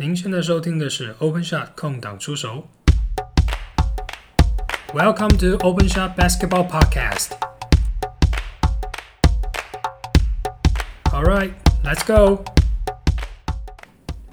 您现在收听的是 Open Shot 空档出手。Welcome to Open Shot Basketball Podcast. All right, let's go.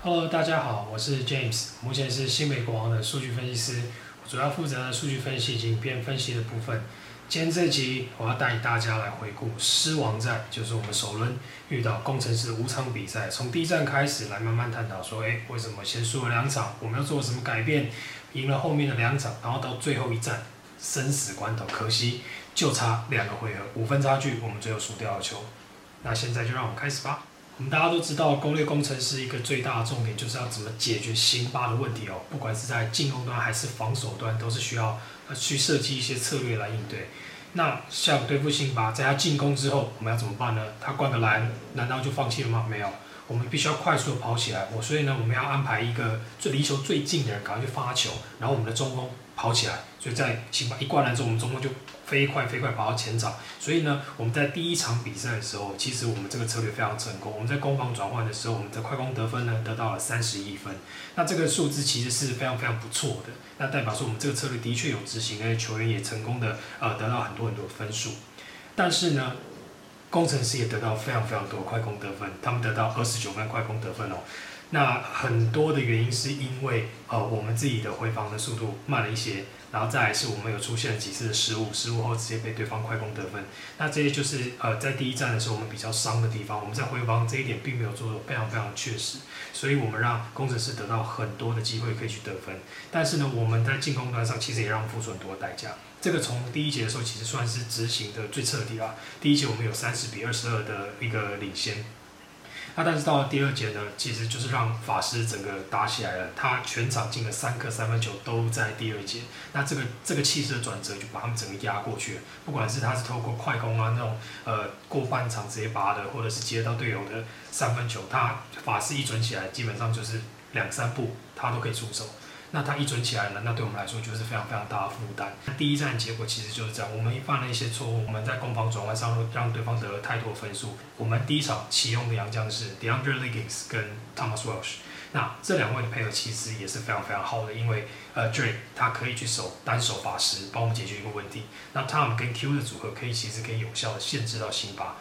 Hello，大家好，我是 James，目前是新美国王的数据分析师，主要负责数据分析以及影片分析的部分。今天这集我要带大家来回顾狮王战，就是我们首轮遇到工程师五场比赛，从第一站开始来慢慢探讨说，诶，为什么先输了两场，我们要做什么改变，赢了后面的两场，然后到最后一战生死关头，可惜就差两个回合，五分差距，我们最后输掉了球。那现在就让我们开始吧。我们大家都知道，攻略工程师一个最大的重点就是要怎么解决辛巴的问题哦，不管是在进攻端还是防守端，都是需要去设计一些策略来应对。那像对付辛巴，在他进攻之后，我们要怎么办呢？他灌个篮，难道就放弃了吗？没有，我们必须要快速的跑起来。我所以呢，我们要安排一个最离球最近的人赶快去发球，然后我们的中锋跑起来。所以在辛巴一灌篮之后，我们中锋就。飞快飞快跑到前场，所以呢，我们在第一场比赛的时候，其实我们这个策略非常成功。我们在攻防转换的时候，我们的快攻得分呢得到了三十一分，那这个数字其实是非常非常不错的。那代表说我们这个策略的确有执行，那些球员也成功的呃得到很多很多分数。但是呢，工程师也得到非常非常多快攻得分，他们得到二十九分快攻得分哦。那很多的原因是因为呃我们自己的回防的速度慢了一些。然后再来是我们有出现了几次的失误，失误后直接被对方快攻得分。那这些就是呃在第一站的时候我们比较伤的地方。我们在回防这一点并没有做的非常非常确实，所以我们让工程师得到很多的机会可以去得分。但是呢，我们在进攻端上其实也让付出很多代价。这个从第一节的时候其实算是执行的最彻底了。第一节我们有三十比二十二的一个领先。那但是到了第二节呢，其实就是让法师整个打起来了。他全场进了三颗三分球，都在第二节。那这个这个气势的转折，就把他们整个压过去了。不管是他是透过快攻啊那种呃过半场直接拔的，或者是接到队友的三分球，他法师一转起来，基本上就是两三步他都可以出手。那他一准起来呢，那对我们来说就是非常非常大的负担。第一战结果其实就是这样，我们犯了一些错误，我们在攻防转换上让对方得了太多分数。我们第一场启用的洋将是 DeAndre Liggins 跟 Thomas Welsh，那这两位的配合其实也是非常非常好的，因为呃 Drake 他可以去守单手法师，帮我们解决一个问题。那 Tom 跟 Q 的组合可以其实可以有效的限制到辛巴。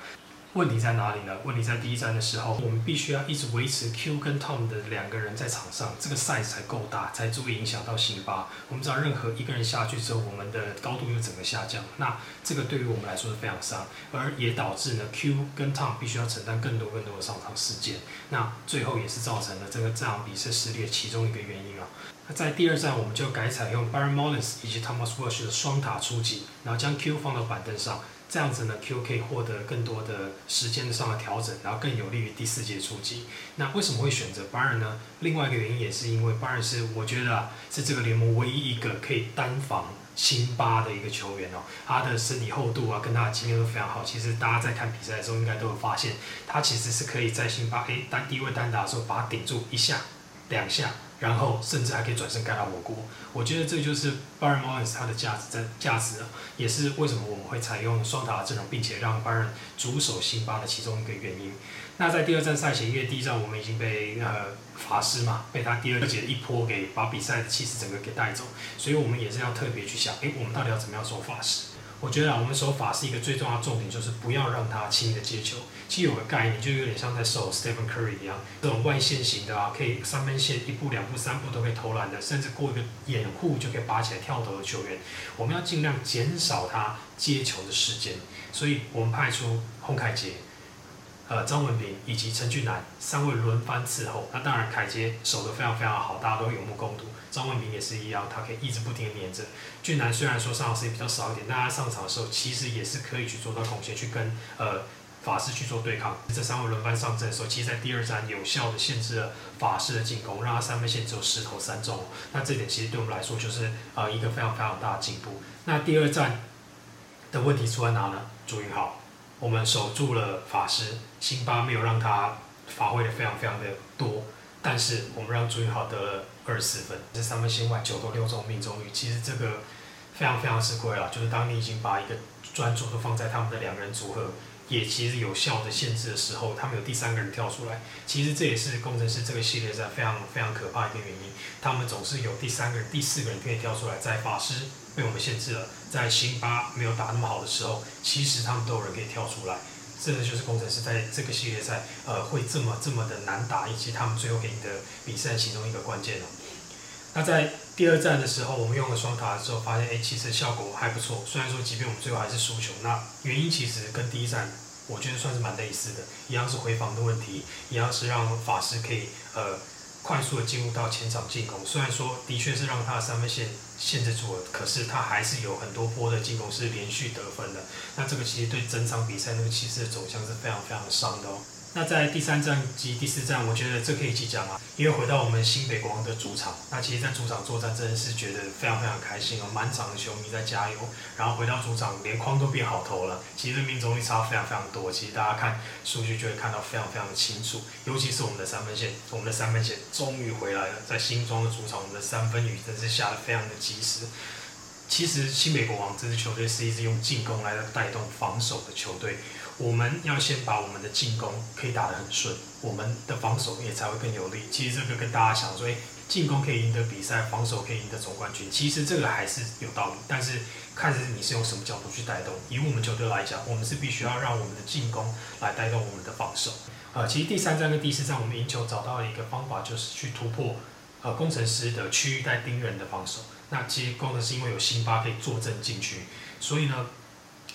问题在哪里呢？问题在第一站的时候，我们必须要一直维持 Q 跟 Tom 的两个人在场上，这个 size 才够大，才足以影响到辛巴。我们知道，任何一个人下去之后，我们的高度又整个下降，那这个对于我们来说是非常伤，而也导致呢 Q 跟 Tom 必须要承担更多更多的上场时间。那最后也是造成了这个这场比赛失利的其中一个原因啊。那在第二站，我们就改采用 Baron Mullins 以及 Thomas Welsh 的双塔出击，然后将 Q 放到板凳上。这样子呢，Q 可以获得更多的时间上的调整，然后更有利于第四节出击。那为什么会选择 Baron 呢？另外一个原因也是因为 Baron 是我觉得啊，是这个联盟唯一一个可以单防辛巴的一个球员哦。他的身体厚度啊，跟他的经验都非常好。其实大家在看比赛的时候，应该都有发现，他其实是可以在辛巴诶单低位单打的时候，把他顶住一下、两下。然后甚至还可以转身盖到火锅，我觉得这就是 Baron Morris 他的价值在价值，也是为什么我们会采用双塔阵容，并且让 Baron 主守辛巴的其中一个原因。那在第二站赛前，因为第一站我们已经被呃法师嘛，被他第二节一波给把比赛的气势整个给带走，所以我们也是要特别去想，诶，我们到底要怎么样守法师？我觉得啊，我们守法是一个最重要的重点，就是不要让他轻易的接球。其实有个概念，就有点像在守 Stephen Curry 一样，这种外线型的啊，可以三分线一步、两步、三步都可以投篮的，甚至过一个掩护就可以拔起来跳投的球员，我们要尽量减少他接球的时间。所以我们派出洪凯杰。呃，张文平以及陈俊南三位轮番伺候。那当然，凯杰守得非常非常好，大家都有目共睹。张文平也是一样，他可以一直不停的黏着。俊南虽然说上场时间比较少一点，但他上场的时候其实也是可以去做到贡献，去跟呃法师去做对抗。这三位轮番上阵的时候，其实在第二站有效的限制了法师的进攻，让他三分线只有十投三中。那这点其实对我们来说就是呃一个非常非常大的进步。那第二站的问题出在哪呢？朱云浩。我们守住了法师，辛巴没有让他发挥的非常非常的多，但是我们让朱云豪得了二十四分，这三分线外九投六中命中率，其实这个非常非常吃亏了。就是当你已经把一个专注都放在他们的两人组合也其实有效的限制的时候，他们有第三个人跳出来。其实这也是工程师这个系列赛非常非常可怕一个原因。他们总是有第三个人、第四个人可以跳出来。在法师被我们限制了，在辛巴没有打那么好的时候，其实他们都有人可以跳出来。这个就是工程师在这个系列赛呃会这么这么的难打，以及他们最后给你的比赛其中一个关键哦。那在第二站的时候，我们用了双塔之后，发现哎，其实效果还不错。虽然说，即便我们最后还是输球，那原因其实跟第一站我觉得算是蛮类似的，一样是回防的问题，一样是让法师可以呃快速的进入到前场进攻。虽然说的确是让他的三分线限制住了，可是他还是有很多波的进攻是连续得分的。那这个其实对整场比赛那个骑士的走向是非常非常伤的哦。那在第三站及第四站，我觉得这可以一起讲啊，因为回到我们新北国王的主场，那其实，在主场作战真的是觉得非常非常开心哦，满场的球迷在加油，然后回到主场，连框都变好投了，其实命中率差非常非常多，其实大家看数据就会看到非常非常的清楚，尤其是我们的三分线，我们的三分线终于回来了，在新庄的主场，我们的三分雨真是下的非常的及时。其实新北国王这支球队是一支用进攻来带动防守的球队。我们要先把我们的进攻可以打得很顺，我们的防守也才会更有力。其实这个跟大家想说，进攻可以赢得比赛，防守可以赢得总冠军，其实这个还是有道理。但是看是你是用什么角度去带动。以我们球队来讲，我们是必须要让我们的进攻来带动我们的防守。呃，其实第三站跟第四站我们赢球找到了一个方法，就是去突破呃工程师的区域带盯人的防守。那其实工程师因为有辛巴可以坐镇禁区，所以呢。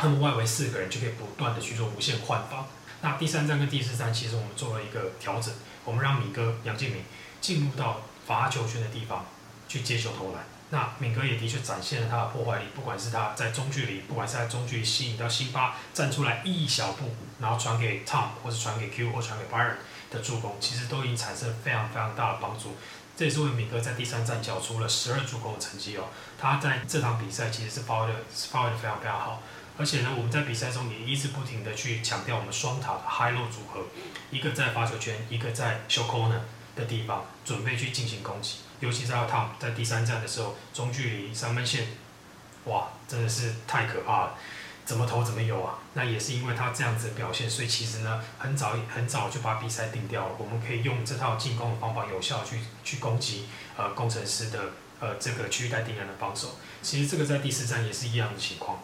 他们外围四个人就可以不断的去做无限换防。那第三站跟第四站，其实我们做了一个调整，我们让敏哥杨建明进入到罚球圈的地方去接球投篮。那敏哥也的确展现了他的破坏力，不管是他在中距离，不管是在中距离吸引到辛巴站出来一小步，然后传给 Tom 或者传给 Q 或传给 Byron 的助攻，其实都已经产生非常非常大的帮助。这也是为敏哥在第三站缴出了十二助攻的成绩哦。他在这场比赛其实是发挥的发挥的非常非常好。而且呢，我们在比赛中也一直不停的去强调我们双塔的 high low 组合，一个在发球圈，一个在 show corner 的地方准备去进行攻击。尤其是要 Tom 在第三站的时候，中距离三分线，哇，真的是太可怕了，怎么投怎么有啊！那也是因为他这样子的表现，所以其实呢，很早很早就把比赛定掉了。我们可以用这套进攻的方法，有效去去攻击呃工程师的呃这个区域带定人的防守。其实这个在第四站也是一样的情况。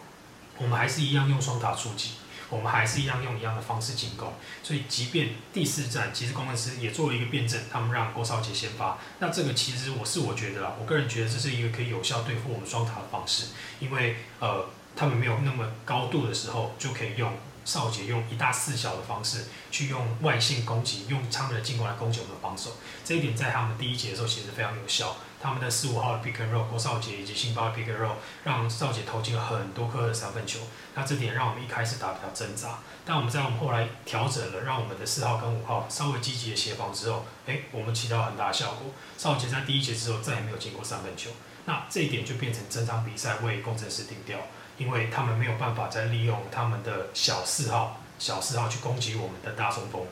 我们还是一样用双塔出击，我们还是一样用一样的方式进攻。所以，即便第四战，其实工程师也做了一个辩证，他们让郭少杰先发。那这个其实我是我觉得啦，我个人觉得这是一个可以有效对付我们双塔的方式，因为呃，他们没有那么高度的时候，就可以用少杰用一大四小的方式去用外线攻击，用他们的进攻来攻击我们的防守。这一点在他们第一节的时候其实非常有效。他们的四五号的 pick and roll，郭少杰以及辛巴的 pick and roll，让少杰投进了很多颗的三分球。那这点让我们一开始打比较挣扎，但我们在我们后来调整了，让我们的四号跟五号稍微积极的协防之后，哎，我们起到很大的效果。少杰在第一节之后再也没有进过三分球。那这一点就变成整场比赛为工程师定调，因为他们没有办法再利用他们的小四号、小四号去攻击我们的大中锋。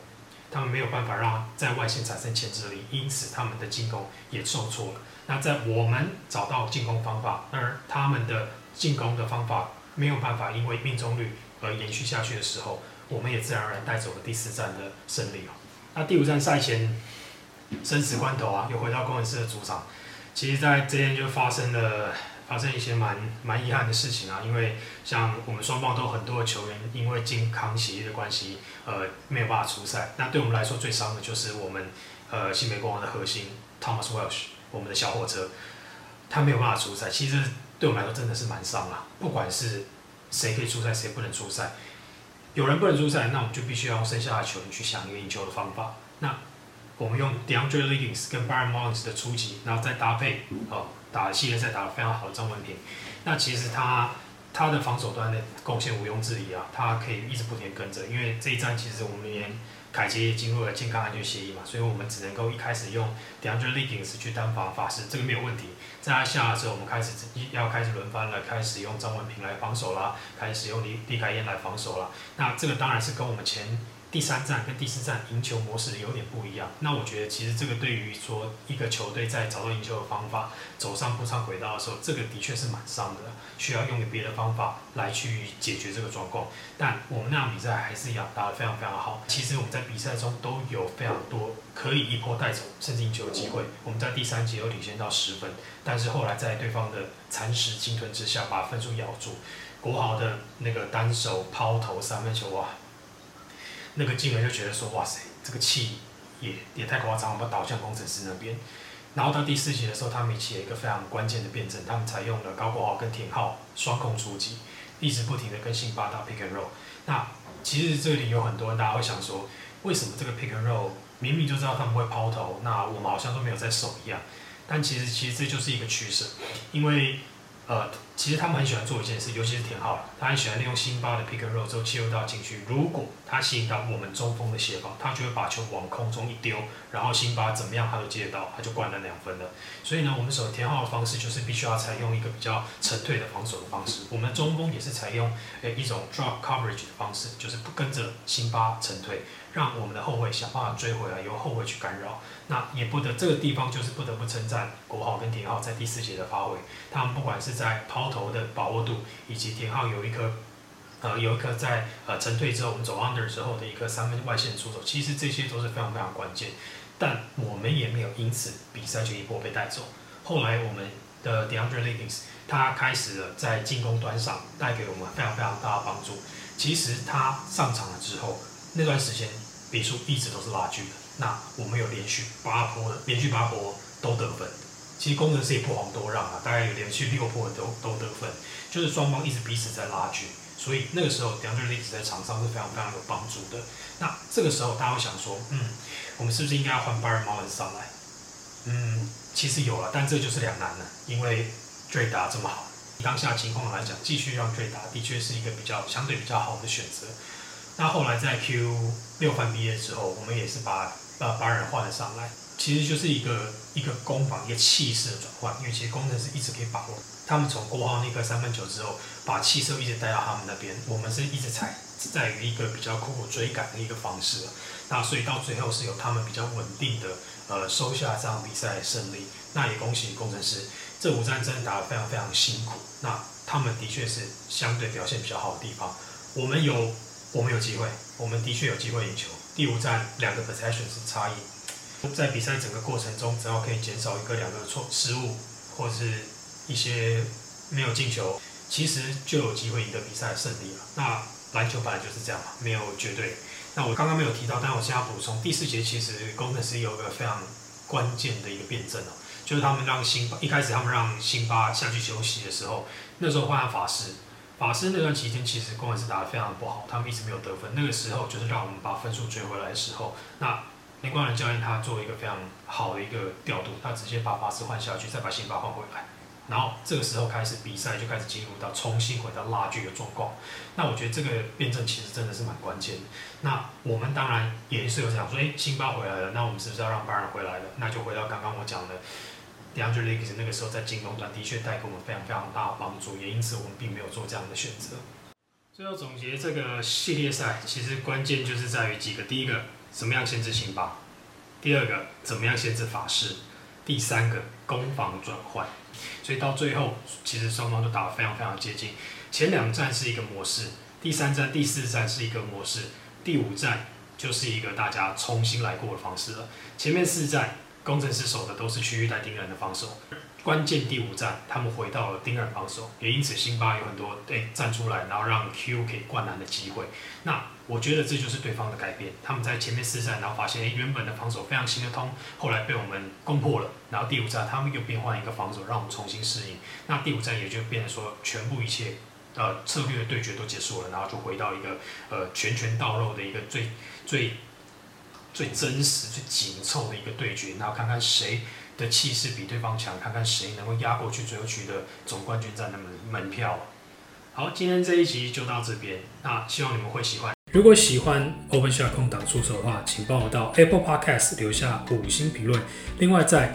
他们没有办法让在外线产生牵制力，因此他们的进攻也受挫了。那在我们找到进攻方法，而他们的进攻的方法没有办法因为命中率而延续下去的时候，我们也自然而然带走了第四战的胜利哦。那第五站赛前生死关头啊，又回到工程师的主场，其实在这天就发生了发生一些蛮蛮遗憾的事情啊，因为像我们双方都很多球员因为健康协议的关系，呃没有办法出赛。那对我们来说最伤的就是我们呃新美国王的核心 Thomas Welsh。我们的小火车，他没有办法出赛，其实对我们来说真的是蛮伤啊。不管是谁可以出赛，谁不能出赛，有人不能出赛，那我们就必须要用剩下的球员去想一个赢球的方法。那我们用 DeAndre Liggins 跟 Byron Mullins 的出击，然后再搭配哦，打系列赛打得非常好的张文平，那其实他他的防守端的贡献毋庸置疑啊，他可以一直不停跟着，因为这一站其实我们连。凯杰也进入了健康安全协议嘛，所以我们只能够一开始用 DeAndre Liggins 去单防法师，这个没有问题。在他下的时候，我们开始一要开始轮番了，开始用张文平来防守啦，开始用李李凯燕来防守啦。那这个当然是跟我们前。第三站跟第四站赢球模式有点不一样。那我觉得其实这个对于说一个球队在找到赢球的方法，走上不畅轨道的时候，这个的确是蛮伤的，需要用别的方法来去解决这个状况。但我们那场比赛还是一样打得非常非常好。其实我们在比赛中都有非常多可以一波带走甚至赢球的机会。我们在第三节有领先到十分，但是后来在对方的蚕食鲸吞之下，把分数咬住。国豪的那个单手抛投三分球哇！那个金额就觉得说，哇塞，这个气也也太夸张了，把导向工程师那边。然后到第四节的时候，他们起了一个非常关键的辩证，他们采用了高国豪跟田浩双控出击，一直不停的跟辛巴打 pick and roll。那其实这里有很多人大家会想说，为什么这个 pick and roll 明明就知道他们会抛投，那我们好像都没有在守一样？但其实其实这就是一个趋势，因为。呃，其实他们很喜欢做一件事，尤其是田浩，他很喜欢利用辛巴的 pick and roll 之后切入到禁区。如果他吸引到我们中锋的协防，他就会把球往空中一丢，然后辛巴怎么样他都接得到，他就灌了两分了。所以呢，我们守田浩的方式就是必须要采用一个比较沉退的防守的方式。我们中锋也是采用诶一种 drop coverage 的方式，就是不跟着辛巴沉退。让我们的后卫想办法追回来，由后卫去干扰。那也不得这个地方就是不得不称赞国豪跟田浩在第四节的发挥。他们不管是在抛投的把握度，以及田浩有一颗，呃，有一颗在呃沉退之后我们走 under 之后的一个三分外线出手，其实这些都是非常非常关键。但我们也没有因此比赛就一波被带走。后来我们的 DeAndre Liggins 他开始了在进攻端上带给我们非常非常大的帮助。其实他上场了之后那段时间。比数一直都是拉锯的，那我们有连续八波的，连续八波都得分。其实工程师也不遑多让啊，大概有连续六波都都得分，就是双方一直彼此在拉锯。所以那个时候，两队一直在场上是非常非常有帮助的。那这个时候，大家会想说，嗯，我们是不是应该要换巴尔马文上来？嗯，其实有了，但这就是两难了，因为追打这么好，当下情况来讲，继续让追打的确是一个比较相对比较好的选择。那后来在 Q 六番毕业之后，我们也是把呃把人换了上来，其实就是一个一个攻防一个气势的转换，因为其实工程师一直可以把握，他们从过号那个三分球之后，把气势一直带到他们那边，我们是一直采在于一个比较苦苦追赶的一个方式，那所以到最后是由他们比较稳定的呃收下这场比赛胜利，那也恭喜工程师，这五战真的打得非常非常辛苦，那他们的确是相对表现比较好的地方，我们有。我们有机会，我们的确有机会赢球。第五站两个 possession 是差异，在比赛整个过程中，只要可以减少一个两个错失误，或者是一些没有进球，其实就有机会赢得比赛的胜利了。那篮球本来就是这样嘛，没有绝对。那我刚刚没有提到，但我现在补充，第四节其实工程师有一个非常关键的一个辩证哦，就是他们让辛巴一开始他们让辛巴下去休息的时候，那时候换法师。法师那段期间，其实工程师打得非常不好，他们一直没有得分。那个时候就是让我们把分数追回来的时候，那林光仁教练他做一个非常好的一个调度，他直接把法师换下去，再把辛巴换回来，然后这个时候开始比赛就开始进入到重新回到拉锯的状况。那我觉得这个辩证其实真的是蛮关键的。那我们当然也是有想说，哎，辛巴回来了，那我们是不是要让巴尔回来了？那就回到刚刚我讲的。DeAndre l i g g s 那个时候在进攻端的确带给我们非常非常大的帮助，也因此我们并没有做这样的选择。最后总结这个系列赛，其实关键就是在于几个：第一个，怎么样限制辛巴；第二个，怎么样限制法师；第三个，攻防转换。所以到最后，其实双方都打得非常非常接近。前两站是一个模式，第三站、第四站是一个模式，第五站就是一个大家重新来过的方式了。前面四站。工程师守的都是区域带盯人的防守，关键第五站他们回到了盯人防守，也因此辛巴有很多诶站出来，然后让 Q 可以灌篮的机会。那我觉得这就是对方的改变，他们在前面四战，然后发现原本的防守非常行得通，后来被我们攻破了，然后第五战他们又变换一个防守，让我们重新适应。那第五战也就变成说全部一切呃策略对决都结束了，然后就回到一个呃拳拳到肉的一个最最。最真实、最紧凑的一个对决，然后看看谁的气势比对方强，看看谁能够压过去，最后取得总冠军战的门门票。好，今天这一集就到这边，那希望你们会喜欢。如果喜欢 Open Shot 空档出手的话，请帮我到 Apple Podcast 留下五星评论。另外，在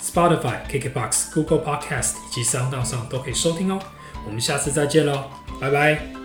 Spotify、KKBox、Google Podcast 以及 Sound 上都可以收听哦。我们下次再见喽，拜拜。